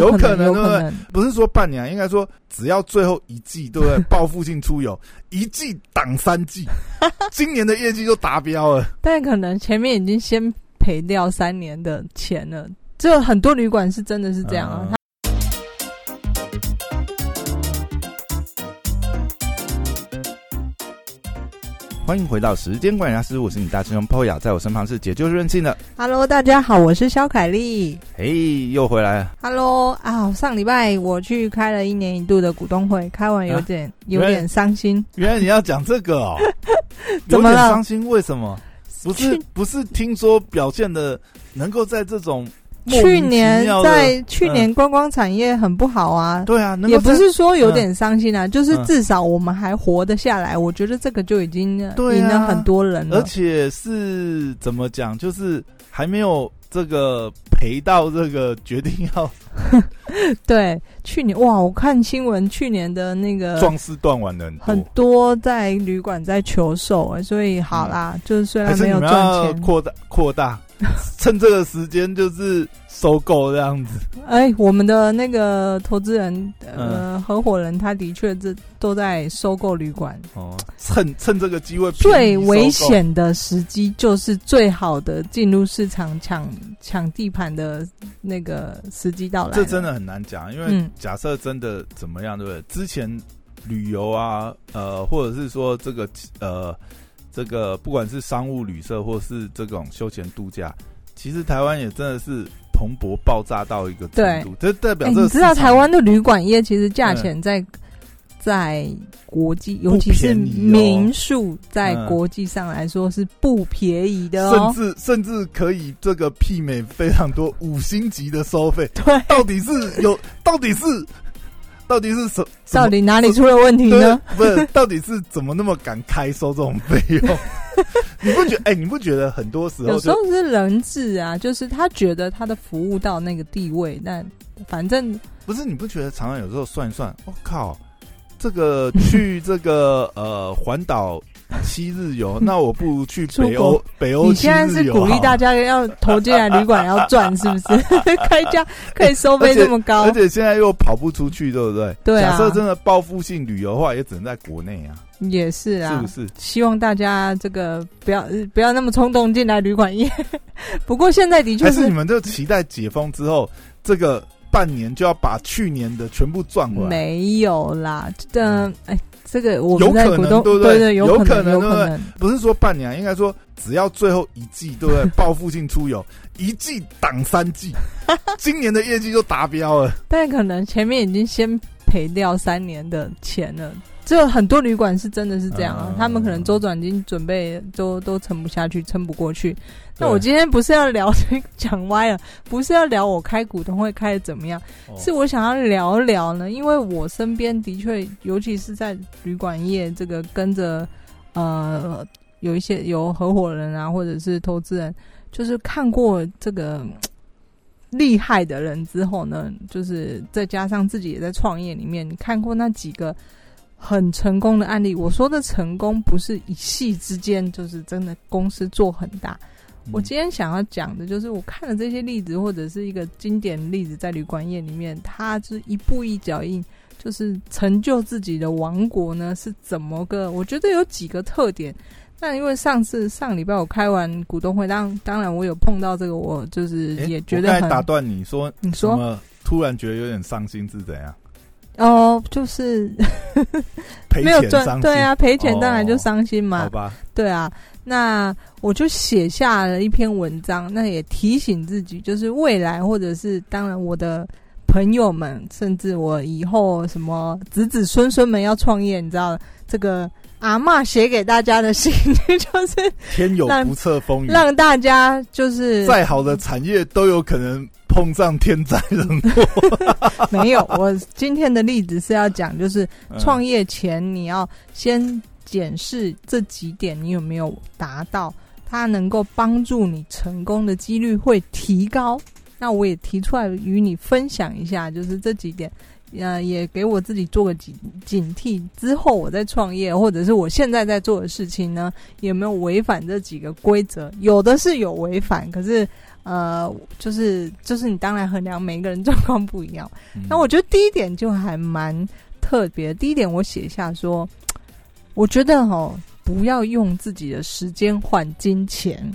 有可能，对不对？不是说半年，应该说只要最后一季，对不对？报复性出游，一季挡三季，今年的业绩就达标了。但可能前面已经先赔掉三年的钱了，这很多旅馆是真的是这样啊。欢迎回到时间管理大师，我是你大师兄 POYA，在我身旁是解救任性的。Hello，大家好，我是肖凯丽。嘿，又回来了。Hello，啊，上礼拜我去开了一年一度的股东会，开完有点有点伤心。原来你要讲这个哦，有点伤心，为什么？不是不是，听说表现的能够在这种。去年在去年观光产业很不好啊，对啊，也不是说有点伤心啊，就是至少我们还活得下来，我觉得这个就已经赢了很多人了，而且是怎么讲，就是还没有这个赔到这个决定要。对，去年哇，我看新闻，去年的那个壮士断腕的很多。在旅馆在求售，所以好啦，就是虽然没有赚钱，扩大扩大。趁这个时间就是收购这样子。哎，我们的那个投资人呃合伙人，他的确这都在收购旅馆。哦，趁趁这个机会，最危险的时机就是最好的进入市场抢抢地盘的那个时机到来。这真的很难讲，因为假设真的怎么样，对不对？之前旅游啊，呃，或者是说这个呃。这个不管是商务旅社或是这种休闲度假，其实台湾也真的是蓬勃爆炸到一个程度。这代表你知道台湾的旅馆业其实价钱在在国际，尤其是民宿，在国际上来说是不便宜的哦，甚至甚至可以这个媲美非常多五星级的收费。对，到底是有，到底是。到底是什？到底哪里出了问题呢？不是，到底是怎么那么敢开收这种费用？你不觉？哎，你不觉得很多时候有时候是人质啊？就是他觉得他的服务到那个地位，但反正不是。你不觉得常常有时候算一算，我靠，这个去这个呃环岛。七日游，那我不如去北欧。北欧，你现在是鼓励大家要投进来旅馆要赚，是不是？开价可以收费这么高，而且现在又跑不出去，对不对？对啊。假设真的报复性旅游的话，也只能在国内啊。也是啊，是不是？希望大家这个不要不要那么冲动进来旅馆业。不过现在的确是你们就期待解封之后，这个半年就要把去年的全部赚回来。没有啦，的哎。这个我有可能，对不对？有可能，有可能，不是说半年，应该说只要最后一季，对不对？报复性出游，一季挡三季，今年的业绩就达标了。但可能前面已经先赔掉三年的钱了。这很多旅馆是真的是这样啊，他们可能周转金准备都都撑不下去，撑不过去。那我今天不是要聊 讲歪了，不是要聊我开股东会开的怎么样，是我想要聊聊呢，因为我身边的确，尤其是在旅馆业这个跟着呃有一些有合伙人啊，或者是投资人，就是看过这个 厉害的人之后呢，就是再加上自己也在创业里面，你看过那几个。很成功的案例，我说的成功不是一夕之间，就是真的公司做很大。我今天想要讲的就是，我看了这些例子，或者是一个经典例子，在旅馆业里面，他是一步一脚印，就是成就自己的王国呢，是怎么个？我觉得有几个特点。那因为上次上礼拜我开完股东会，当当然我有碰到这个，我就是 也觉得很打断你说，你说突然觉得有点伤心是怎样？哦，就是 没有赚，对啊，赔钱当然就伤心嘛。好吧，对啊，那我就写下了一篇文章，那也提醒自己，就是未来或者是当然我的朋友们，甚至我以后什么子子孙孙们要创业，你知道这个阿妈写给大家的信，就是天有不测风云，让大家就是再好的产业都有可能。碰上天灾人祸，没有。我今天的例子是要讲，就是创业前你要先检视这几点，你有没有达到，它能够帮助你成功的几率会提高。那我也提出来与你分享一下，就是这几点，呃，也给我自己做个警警惕。之后我在创业，或者是我现在在做的事情呢，有没有违反这几个规则？有的是有违反，可是。呃，就是就是你当然衡量每一个人状况不一样。那我觉得第一点就还蛮特别。第一点我写下说，我觉得哈，不要用自己的时间换金钱。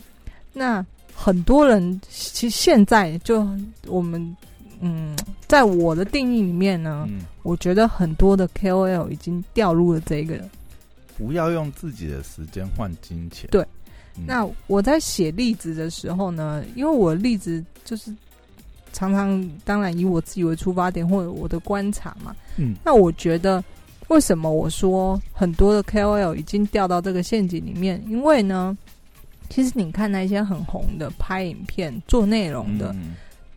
那很多人其实现在就我们嗯，在我的定义里面呢，我觉得很多的 KOL 已经掉入了这个，不要用自己的时间换金钱。对，那我在写例子的时候呢，因为我例子就是常常当然以我自己为出发点或者我的观察嘛，嗯，那我觉得为什么我说很多的 KOL 已经掉到这个陷阱里面？因为呢。其实你看那些很红的拍影片做内容的，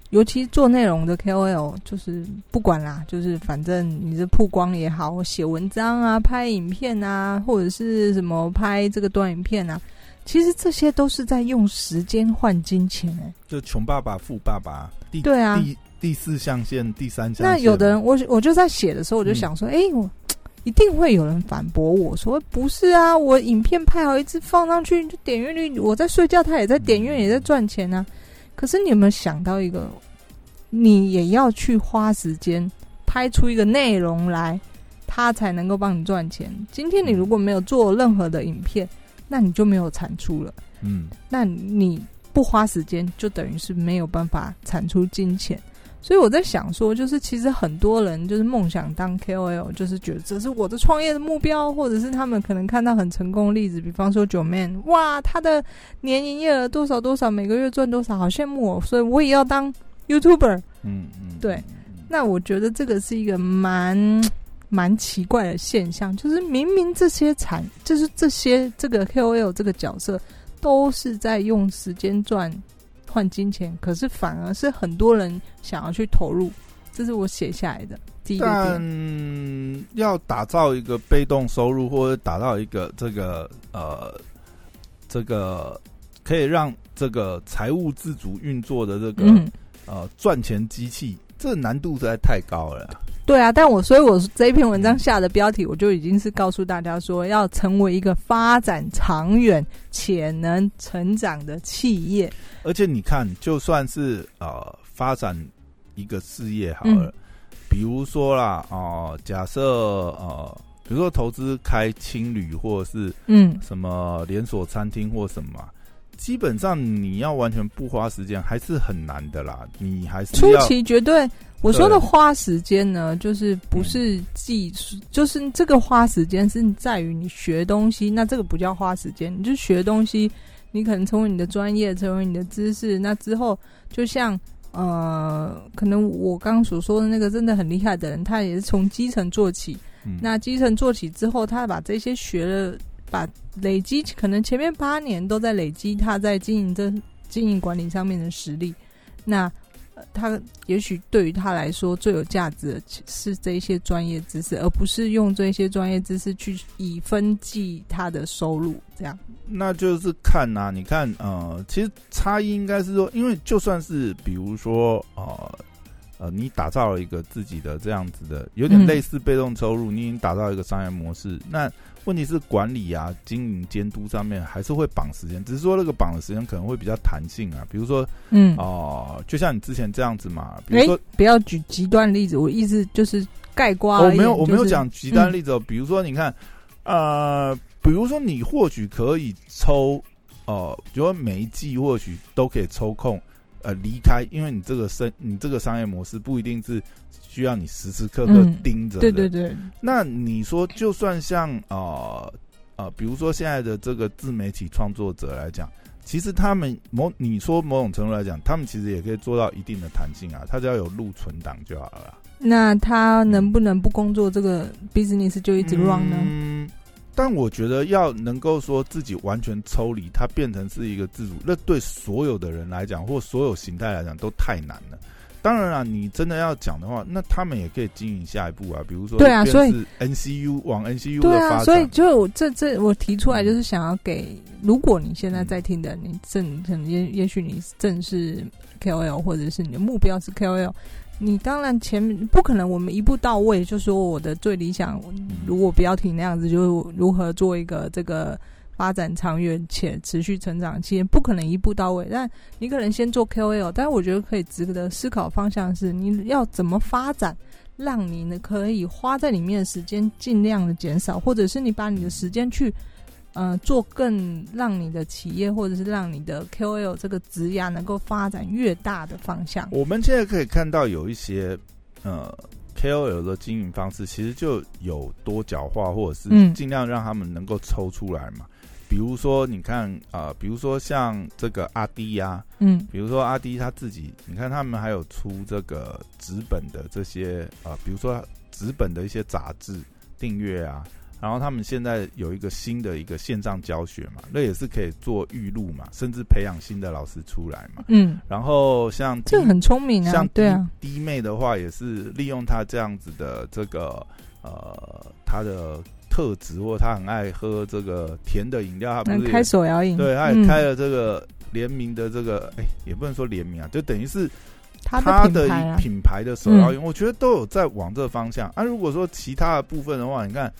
尤其做内容的 KOL，就是不管啦，就是反正你是曝光也好，写文章啊、拍影片啊，或者是什么拍这个短影片啊，其实这些都是在用时间换金钱哎。就穷爸爸、富爸爸，第对啊，第第四象限、第三象限。那有的人，我我就在写的时候，我就想说，哎我。一定会有人反驳我说：“不是啊，我影片拍好一直放上去，就点阅率，我在睡觉，他也在点阅，也在赚钱呢。可是你有没有想到一个，你也要去花时间拍出一个内容来，他才能够帮你赚钱。今天你如果没有做任何的影片，那你就没有产出了。嗯，那你不花时间，就等于是没有办法产出金钱。”所以我在想说，就是其实很多人就是梦想当 KOL，就是觉得这是我的创业的目标，或者是他们可能看到很成功的例子，比方说九 man，哇，他的年营业额多少多少，每个月赚多少，好羡慕哦，所以我也要当 YouTuber。嗯嗯，对。那我觉得这个是一个蛮蛮奇怪的现象，就是明明这些产，就是这些这个 KOL 这个角色都是在用时间赚。换金钱，可是反而是很多人想要去投入，这是我写下来的第一个点。要打造一个被动收入，或者打造一个这个呃这个可以让这个财务自主运作的这个呃赚钱机器，这难度实在太高了。对啊，但我所以我这一篇文章下的标题，我就已经是告诉大家说，要成为一个发展长远且能成长的企业。而且你看，就算是呃发展一个事业好了，比如说啦，哦，假设呃，比如说投资开青旅，或者是嗯什么连锁餐厅或什么。基本上你要完全不花时间还是很难的啦，你还是初期绝对我说的花时间呢，就是不是技术，就是这个花时间是在于你学东西，那这个不叫花时间，你就学东西，你可能成为你的专业，成为你的知识，那之后就像呃，可能我刚刚所说的那个真的很厉害的人，他也是从基层做起，那基层做起之后，他把这些学了。把累积可能前面八年都在累积他在经营这经营管理上面的实力，那他也许对于他来说最有价值的是这些专业知识，而不是用这些专业知识去以分计他的收入。这样，那就是看呐，你看呃，其实差异应该是说，因为就算是比如说呃呃，你打造了一个自己的这样子的，有点类似被动收入，你已经打造一个商业模式，那。问题是管理啊、经营、监督上面还是会绑时间，只是说那个绑的时间可能会比较弹性啊。比如说，嗯，哦，就像你之前这样子嘛。比如说，不要举极端例子，我意思就是盖瓜。我没有，我没有讲极端例子哦。比如说，你看，呃，比如说你或许可以抽，呃，比如说每一季或许都可以抽空，呃，离开，因为你这个生，你这个商业模式不一定是。需要你时时刻刻盯着。对对对。那你说，就算像呃呃，比如说现在的这个自媒体创作者来讲，其实他们某你说某种程度来讲，他们其实也可以做到一定的弹性啊。他只要有录存档就好了。那他能不能不工作，这个 business 就一直 run 呢？嗯，但我觉得要能够说自己完全抽离，它变成是一个自主，那对所有的人来讲，或所有形态来讲，都太难了。当然了，你真的要讲的话，那他们也可以经营下一步啊，比如说对啊，所以 NCU 往 NCU 对啊，所以就这这我提出来就是想要给，如果你现在在听的，你正可能也也许你正是 KOL，或者是你的目标是 KOL，你当然前面不可能我们一步到位，就说我的最理想，如果不要听那样子，就如何做一个这个。发展长远且持续成长期，不可能一步到位。但你可能先做 KOL，但是我觉得可以值得思考方向是，你要怎么发展，让你呢可以花在里面的时间尽量的减少，或者是你把你的时间去，呃，做更让你的企业或者是让你的 KOL 这个职涯能够发展越大的方向。我们现在可以看到有一些，呃。KOL 的经营方式其实就有多角化，或者是尽量让他们能够抽出来嘛。比如说，你看啊，比如说像这个阿迪呀，嗯，比如说阿迪他自己，你看他们还有出这个纸本的这些啊，比如说纸本的一些杂志订阅啊。然后他们现在有一个新的一个线上教学嘛，那也是可以做预录嘛，甚至培养新的老师出来嘛。嗯。然后像这很聪明啊，像对啊，弟妹的话也是利用他这样子的这个呃他的特质，或他很爱喝这个甜的饮料，他不是开手摇饮，对，他也开了这个联名的这个，哎，也不能说联名啊，就等于是他的品牌的手摇饮，我觉得都有在往这方向。啊，如果说其他的部分的话，你看。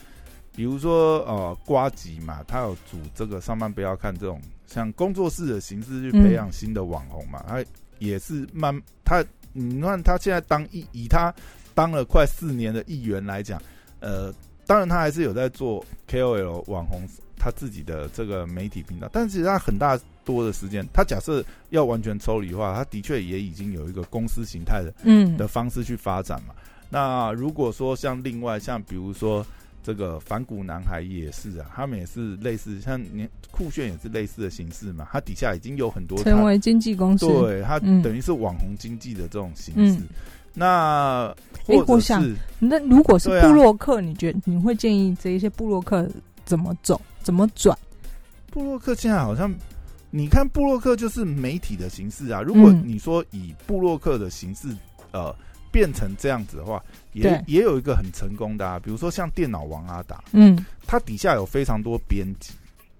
比如说，呃，瓜吉嘛，他有组这个上班不要看这种像工作室的形式去培养新的网红嘛，他也是慢，他你看他现在当议以他当了快四年的议员来讲，呃，当然他还是有在做 KOL 网红他自己的这个媒体频道，但是他很大多的时间，他假设要完全抽离化，他的确也已经有一个公司形态的嗯的方式去发展嘛。那如果说像另外像比如说。这个反骨男孩也是啊，他们也是类似，像你酷炫也是类似的形式嘛。他底下已经有很多成为经纪公司，对他等于是网红经济的这种形式。那或者是那如果是布洛克，你觉得你会建议这一些布洛克怎么走，怎么转？布洛克现在好像，你看布洛克就是媒体的形式啊。如果你说以布洛克的形式，呃。变成这样子的话，也也有一个很成功的啊，比如说像电脑王阿达，嗯，他底下有非常多编辑，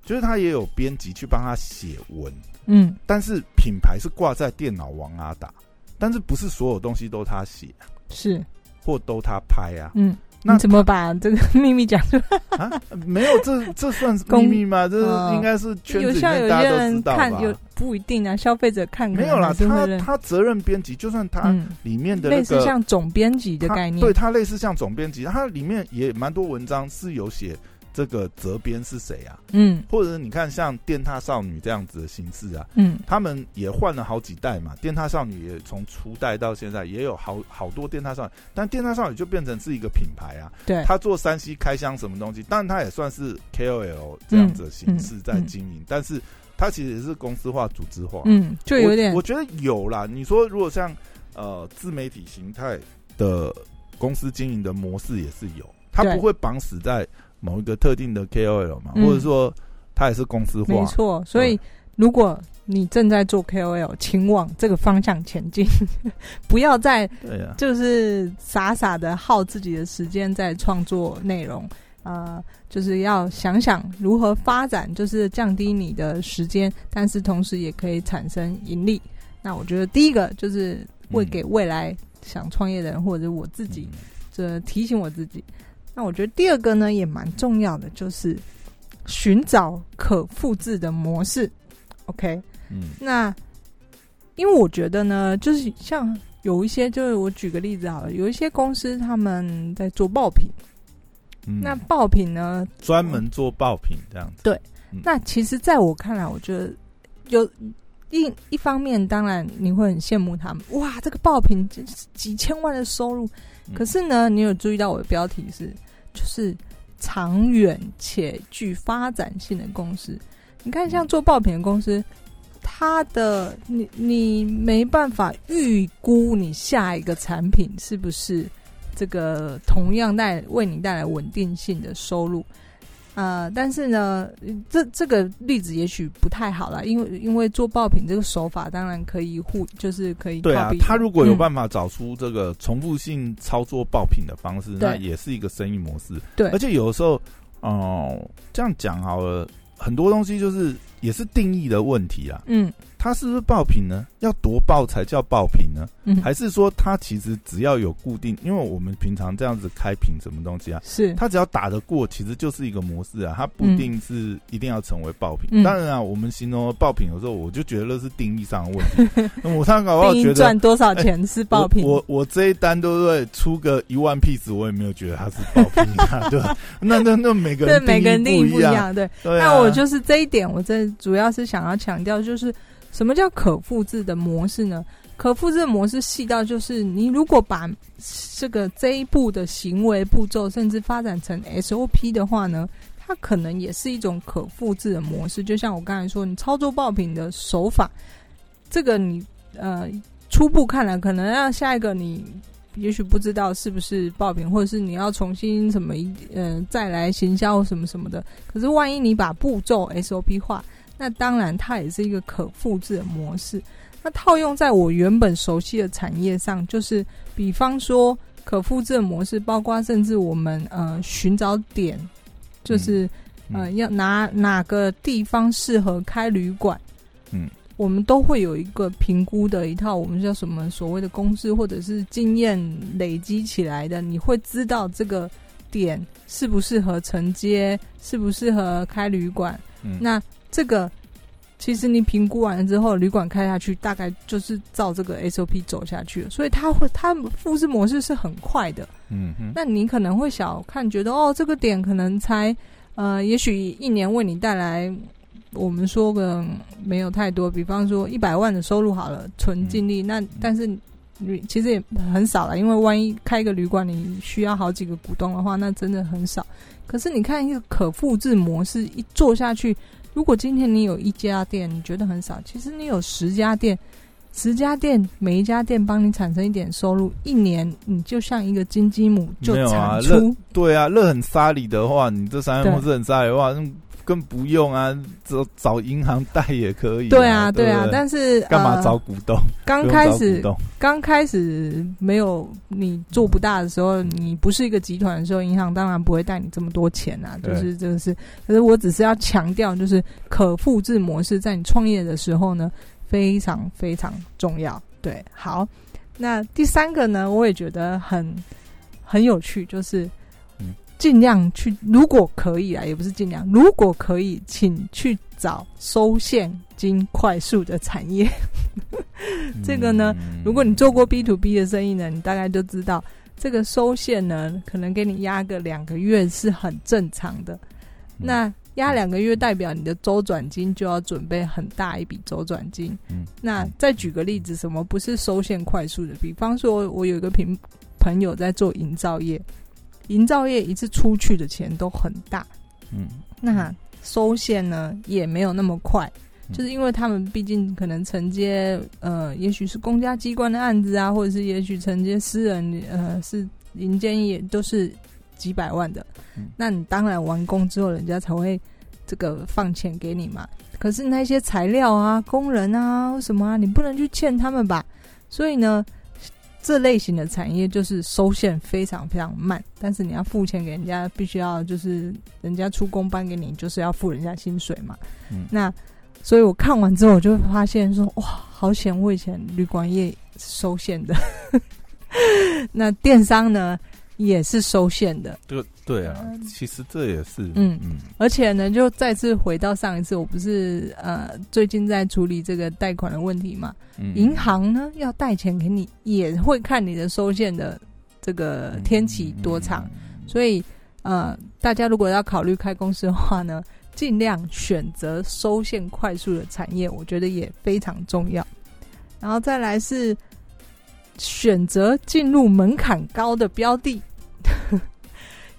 就是他也有编辑去帮他写文，嗯，但是品牌是挂在电脑王阿达，但是不是所有东西都他写，是或都他拍啊，嗯。那怎么把这个秘密讲出来？啊，没有，这这算是秘密吗？这应该是圈子里面大家都知道吧？有不一定啊，消费者看没有啦。他他责任编辑，就算他里面的类似像总编辑的概念，对他类似像总编辑，他里面也蛮多文章是有写。这个责编是谁啊？嗯，或者你看像电踏少女这样子的形式啊，嗯，他们也换了好几代嘛。电踏少女也从初代到现在也有好好多电踏少女，但电踏少女就变成是一个品牌啊。对，他做山西开箱什么东西，当然他也算是 KOL 这样子的形式在经营，但是他其实也是公司化、组织化。嗯，就有点，我觉得有啦。你说如果像呃自媒体形态的公司经营的模式也是有，他不会绑死在。某一个特定的 KOL 嘛，或者说他也是公司化，没错。所以如果你正在做 KOL，请往这个方向前进，不要再就是傻傻的耗自己的时间在创作内容啊，就是要想想如何发展，就是降低你的时间，但是同时也可以产生盈利。那我觉得第一个就是为给未来想创业的人，或者我自己，这提醒我自己。那我觉得第二个呢也蛮重要的，就是寻找可复制的模式。OK，嗯，那因为我觉得呢，就是像有一些，就是我举个例子好了，有一些公司他们在做爆品，那爆品呢专门做爆品这样子。对，那其实在我看来，我觉得有一一方面，当然你会很羡慕他们，哇，这个爆品几千万的收入。可是呢，你有注意到我的标题是，就是长远且具发展性的公司。你看，像做爆品的公司，它的你你没办法预估你下一个产品是不是这个同样带为你带来稳定性的收入。呃，但是呢，这这个例子也许不太好了，因为因为做爆品这个手法当然可以互，就是可以对啊，他如果有办法找出这个重复性操作爆品的方式，那也是一个生意模式。对，而且有的时候，哦，这样讲好了，很多东西就是也是定义的问题啊。嗯，它是不是爆品呢？要多爆才叫爆品呢？嗯，还是说它其实只要有固定？因为我们平常这样子开屏什么东西啊，是它只要打得过，其实就是一个模式啊。它不一定是一定要成为爆品。嗯当然啊，我们形容爆品有时候，我就觉得那是定义上的问题。那我上搞不好觉得赚多少钱是爆品？我我我这一单对不对？出个一万 piece，我也没有觉得它是爆品啊，对吧？那那那每个对人每个人定义不一样，对。那我就是这一点，我这主要是想要强调，就是什么叫可复制的模式呢？可复制的模式细到就是，你如果把这个这一步的行为步骤，甚至发展成 SOP 的话呢，它可能也是一种可复制的模式。就像我刚才说，你操作爆品的手法，这个你呃初步看来，可能让下一个你。也许不知道是不是爆品，或者是你要重新什么呃再来行销什么什么的。可是万一你把步骤 SOP 化，那当然它也是一个可复制的模式。那套用在我原本熟悉的产业上，就是比方说可复制的模式，包括甚至我们呃寻找点，就是、嗯呃要拿哪个地方适合开旅馆，嗯。我们都会有一个评估的一套，我们叫什么所谓的公式，或者是经验累积起来的，你会知道这个点适不适合承接，适不适合开旅馆。嗯那这个其实你评估完了之后，旅馆开下去，大概就是照这个 SOP 走下去了，所以它会它复制模式是很快的。嗯哼，那你可能会小看，觉得哦，这个点可能才呃，也许一年为你带来。我们说个没有太多，比方说一百万的收入好了，纯净利，那但是你其实也很少了，因为万一开一个旅馆，你需要好几个股东的话，那真的很少。可是你看一个可复制模式一做下去，如果今天你有一家店，你觉得很少，其实你有十家店，十家店每一家店帮你产生一点收入，一年你就像一个金鸡母就产出。对啊，热很沙里的话，你这三对公司很沙里的话，那更不用啊，找找银行贷也可以、对啊，对啊，但是干嘛呃找股东？刚开始刚开始没有你做不大的时候，你不是一个集团的时候，银行当然不会贷你这么多钱啊。就是这个是，可是我只是要强调，就是可复制模式在你创业的时候呢，非常非常重要。对，好，那第三个呢，我也觉得很很有趣，就是嗯尽量去，如果可以啊，也不是尽量，如果可以，请去找收现金快速的产业。这个呢嗯如果你做过 B to B 的生意呢，你大概就知道，这个收现呢，可能给你压个两个月是很正常的。嗯那压两个月代表你的周转金就要准备很大一笔周转金。嗯那再举个例子，什么不是收现快速的？比方说，我有一个朋朋友在做营造业，营造业一次出去的钱都很大，嗯。那收现呢也没有那么快，嗯。就是因为他们毕竟可能承接呃，也许是公家机关的案子啊，或者是也许承接私人呃是民间也都是几百万的，嗯。那你当然完工之后，人家才会这个放钱给你嘛。可是那些材料啊、工人啊、什么啊，你不能去欠他们吧？所以呢，这类型的产业就是收线非常非常慢，但是你要付钱给人家，必须要就是人家出工搬给你，就是要付人家薪水嘛。嗯那所以我看完之后，我就发现说，哇，好险！我以前旅馆业收线的，那电商呢也是收线的，这个对啊，嗯。其实这也是嗯嗯。而且呢，就再次回到上一次，我不是呃最近在处理这个贷款的问题嘛？嗯。银行呢要贷钱给你，也会看你的收现的这个天期多长，所以呃，大家如果要考虑开公司的话呢，尽量选择收现快速的产业，我觉得也非常重要。然后再来是选择进入门槛高的标的，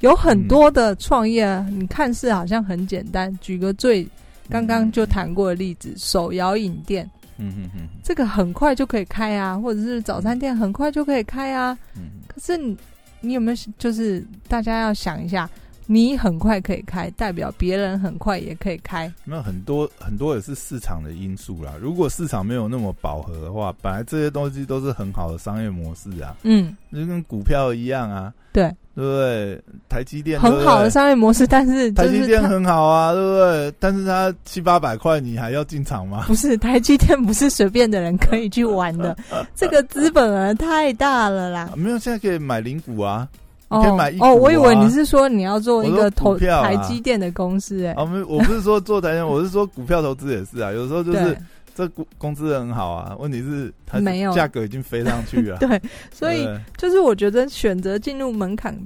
有很多的创业啊，你看似好像很简单。举个最刚刚就谈过的例子，手摇饮店，嗯嗯嗯这个很快就可以开啊，或者是早餐店很快就可以开啊。嗯可是你你有没有就是大家要想一下，你很快可以开，代表别人很快也可以开。那很多很多也是市场的因素啦。如果市场没有那么饱和的话，本来这些东西都是很好的商业模式啊，嗯，就跟股票一样啊。对，对不对？台积电很好的商业模式，但是台积电很好啊，对不对？但是它七八百块，你还要进场吗？不是，台积电不是随便的人可以去玩的，这个资本额太大了啦。没有，现在可以买零股啊，哦可以买一股啊哦，我以为你是说你要做一个投票啊台积电的公司，哎，啊，没，我不是说做台积电，我是说股票投资也是啊，有时候就是对这公公司很好啊，问题是它没有价格已经飞上去了，对，所以就是我觉得选择进入门槛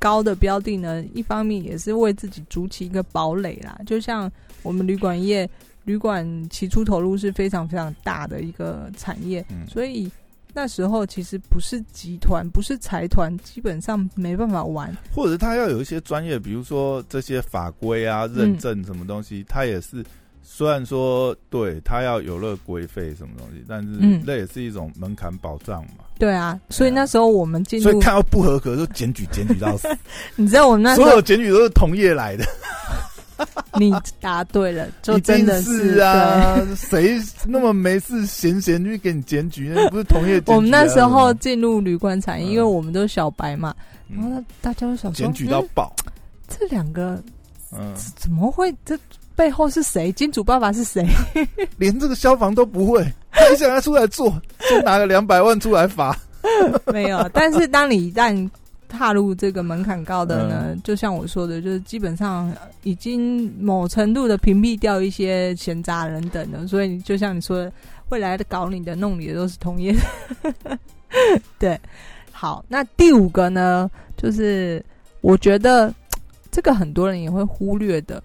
高的标的呢，一方面也是为自己筑起一个堡垒啦。就像我们旅馆业，旅馆起初投入是非常非常大的一个产业，嗯所以那时候其实不是集团，不是财团，基本上没办法玩。或者他要有一些专业，比如说这些法规啊、嗯认证什么东西，他也是。虽然说对他要有了规费什么东西，但是嗯那也是一种门槛保障嘛。对啊，所以那时候我们进入，所以看到不合格就检举，检举到死。你知道我们那时所有检举都是同业来的，你答对了，就真的定是啊，谁那么没事闲闲去给你检举？那不是同业啊、我们那时候进入旅馆产业，嗯因为我们都是小白嘛，然后嗯大家都想说，检举到嗯爆，这两个嗯，怎么会？这背后是谁？金主爸爸是谁？连这个消防都不会，还想要出来做，就拿个两百万出来罚。没有。但是当你一旦踏入这个门槛高的呢，嗯就像我说的，就是基本上已经某程度的屏蔽掉一些闲杂人等的，所以就像你说的，会来的搞你的、弄你的都是同业。对，好，那第五个呢，就是我觉得这个很多人也会忽略的。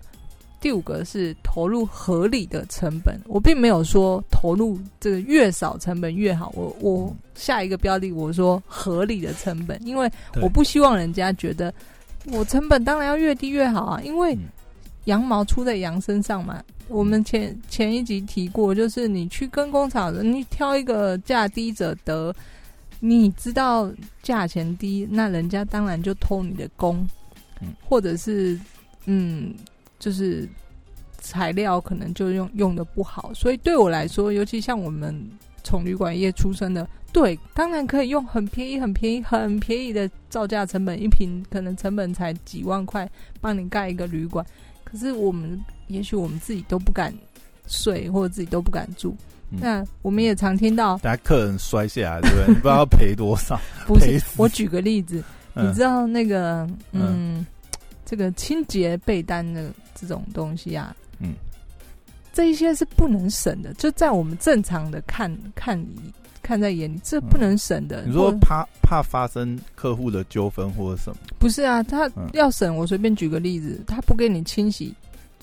第五个是投入合理的成本，我并没有说投入这个越少成本越好，我我下一个标的我说合理的成本，因为我不希望人家觉得我成本当然要越低越好啊，因为嗯。羊毛出在羊身上嘛。我们前前一集提过，就是你去跟工厂，你挑一个价低者得，你知道价钱低，那人家当然就偷你的工，嗯。或者是嗯，就是材料可能就用用的不好，所以对我来说，尤其像我们从旅馆业出身的，对，当然可以用很便宜、很便宜、很便宜的造价成本，一瓶可能成本才几万块，帮你盖一个旅馆。可是我们也许我们自己都不敢睡，或者自己都不敢住。嗯那我们也常听到，大家客人摔下来，对不对？你不知道要赔多少。不是我举个例子，你嗯知道那个嗯，这个清洁被单的这种东西啊，嗯，这一些是不能省的，就在我们正常的看看看在眼里，这不能省的。你说或怕怕发生客户的纠纷或者什么？不是啊？他嗯要省，我随便举个例子，他不给你清洗，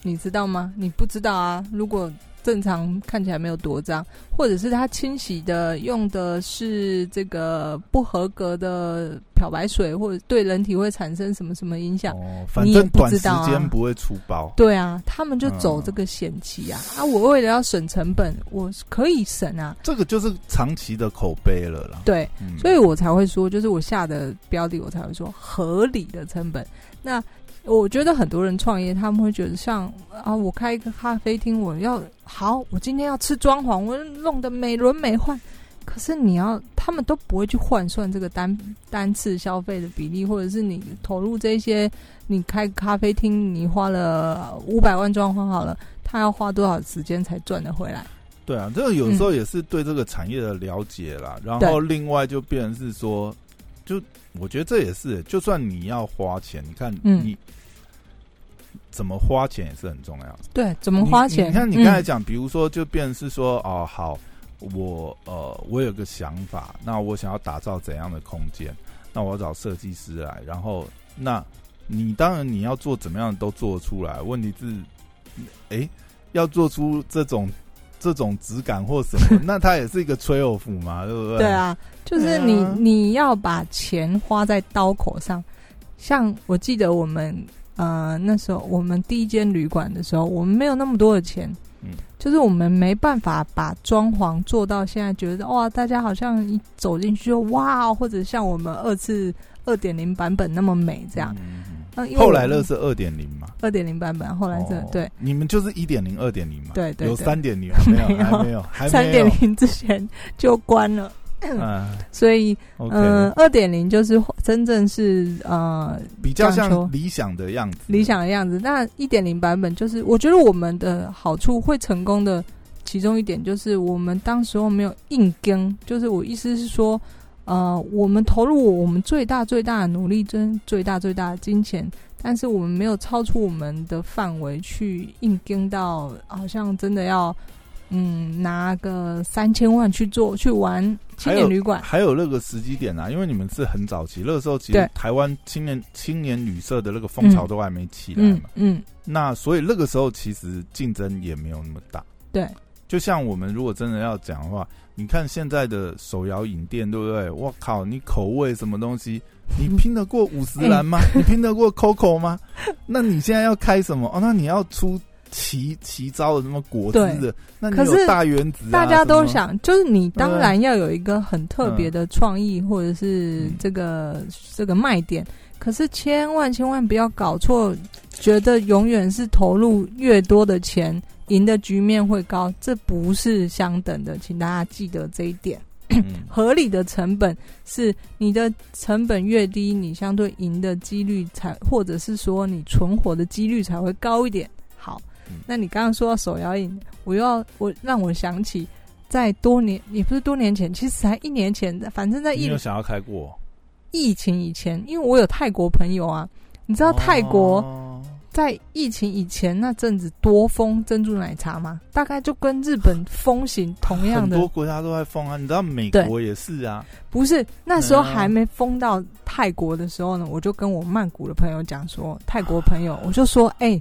你知道吗？你不知道啊。如果正常看起来没有多脏，或者是他清洗的用的是这个不合格的漂白水，或者对人体会产生什么什么影响？哦，反正短时间不会出包。对啊，他们就走嗯这个险棋啊！啊，我为了要省成本，我可以省啊，这个就是长期的口碑了啦。对，嗯所以我才会说，就是我下的标的，我才会说合理的成本。那我觉得很多人创业，他们会觉得像啊，我开一个咖啡厅，我要好，我今天要吃装潢，我弄得美轮美奂。可是你要，他们都不会去换算这个单单次消费的比例，或者是你投入这些，你开咖啡厅，你花了 五百万装潢好了，他要花多少时间才赚得回来？对啊，这个有时候也是对这个产业的了解啦。然后另外就变成是说，就我觉得这也是，就算你要花钱，你看嗯你怎么花钱也是很重要的。对，怎么花钱？你你看你嗯刚才讲，比如说，就变成是说，哦，好，我呃，我有个想法，那我想要打造怎样的空间，那我要找设计师来，然后那你当然你要做怎么样都做得出来，问题是，哎，要做出这种这种质感或什么，那它也是一个吹偶服嘛，对不对？对，啊，就是你、啊你要把钱花在刀口上。像我记得我们呃那时候我们第一间旅馆的时候，我们没有那么多的钱，嗯就是我们没办法把装潢做到现在觉得哇，大家好像一走进去就哇，或者像我们二次二点零版本那么美这样。嗯后来乐是二点零嘛，二点零版本，后来这、哦对你们就是一点零、二点零嘛，有对对有三点零没有？没有还没有，还三。点零之前就关了。嗯，所以嗯，二点零就是真正是呃比较像理想的样子，理想的样子。那一点零版本就是，我觉得我们的好处会成功的其中一点就是，我们当时候没有硬跟，就是我意思是说，呃，我们投入我们最大最大的努力，真最大最大的金钱，但是我们没有超出我们的范围去硬跟到，好像真的要。嗯，拿个三千万去做去玩青年旅馆，还有那个时机点啊，因为你们是很早期，那个时候其实台湾青年青年旅社的那个风潮都还没起来嗯嘛，嗯，那所以那个时候其实竞争也没有那么大。对，就像我们如果真的要讲的话，你看现在的手摇饮店，对不对？我靠，你口味什么东西，你拼得过五十岚吗？你拼得过 COCO 吗？那你现在要开什么？哦，那你要出奇奇招的什么果汁的？那你有大原子、啊，大家都想，就是你当然要有一个很特别的创意，或者是嗯这个、这个卖点。可是千万千万不要搞错，觉得永远是投入越多的钱，赢的局面会高，这不是相等的，请大家记得这一点。嗯合理的成本是你的成本越低，你相对赢的几率才，或者是说你存活的几率才会高一点。好嗯，那你刚刚说到手摇饮，我又要我让我想起在多年，也不是多年前，其实才一年前，反正在疫你有想要开过？疫情以前，因为我有泰国朋友啊，你知道泰国哦在疫情以前那阵子多封珍珠奶茶嘛？大概就跟日本风行同样的很的多国家都在封啊，你知道美国也是啊，不是那时候嗯还没封到泰国的时候呢，我就跟我曼谷的朋友讲说，泰国朋友，我就说，哎、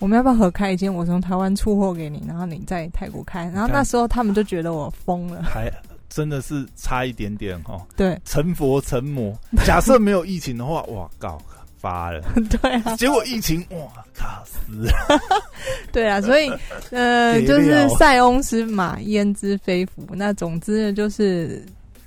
我们要不要合开一间？我从台湾出货给你，然后你在泰国开。然后那时候他们就觉得我疯了，还真的是差一点点哦，对成佛成魔。假设没有疫情的话，哇靠，发了。对啊，结果疫情，哇卡死了！对啊，所以呃，就是塞翁失马焉知非福。那总之呢，就是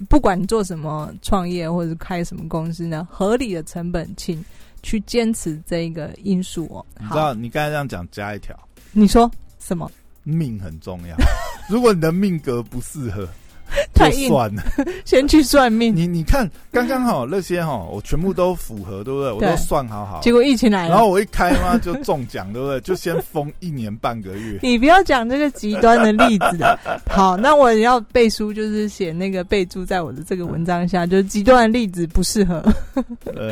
不管你做什么创业或者是开什么公司呢，合理的成本，请去坚持这一个因素哦。好你知道，，你刚才这样讲，加一条，你说什么？命很重要。如果你的命格不适合，太硬算了。先去算命，你你看，刚刚好那些哈，我全部都符合，对不对？我都算好好。结果疫情来了。然后我一开嘛就中奖，对不对？就先封一年半个月。你不要讲这个极端的例子。好，那我要背书，就是写那个备注在我的这个文章下，就是极端的例子不适合，呃，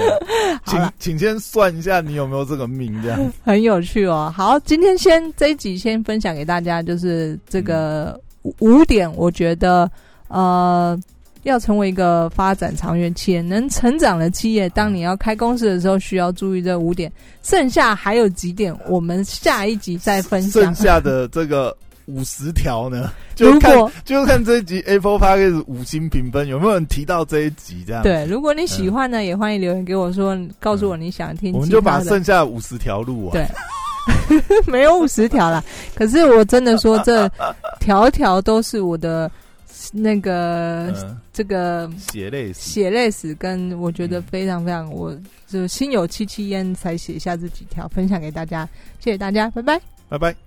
请请先算一下你有没有这个命，这样。很有趣哦。好，今天先这一集先分享给大家，就是这个五五点，我觉得呃。要成为一个发展长远企业、能成长的企业，当你要开公司的时候，需要注意这五点。剩下还有几点，我们下一集再分享剩。下的 这个五十条呢，就看就看这一集 Apple Podcast 五星评分有没有人提到这一集，这样。对，如果你喜欢呢，也欢迎留言给我说，告诉我你想听。我们就把剩下五十条录完。对 没有五十条啦，可是我真的说，这条条都是我的那个、嗯，这个血泪史。血泪史，跟我觉得嗯非常非常，我就心有戚戚焉才写下这几条，分享给大家，谢谢大家，拜拜。拜拜。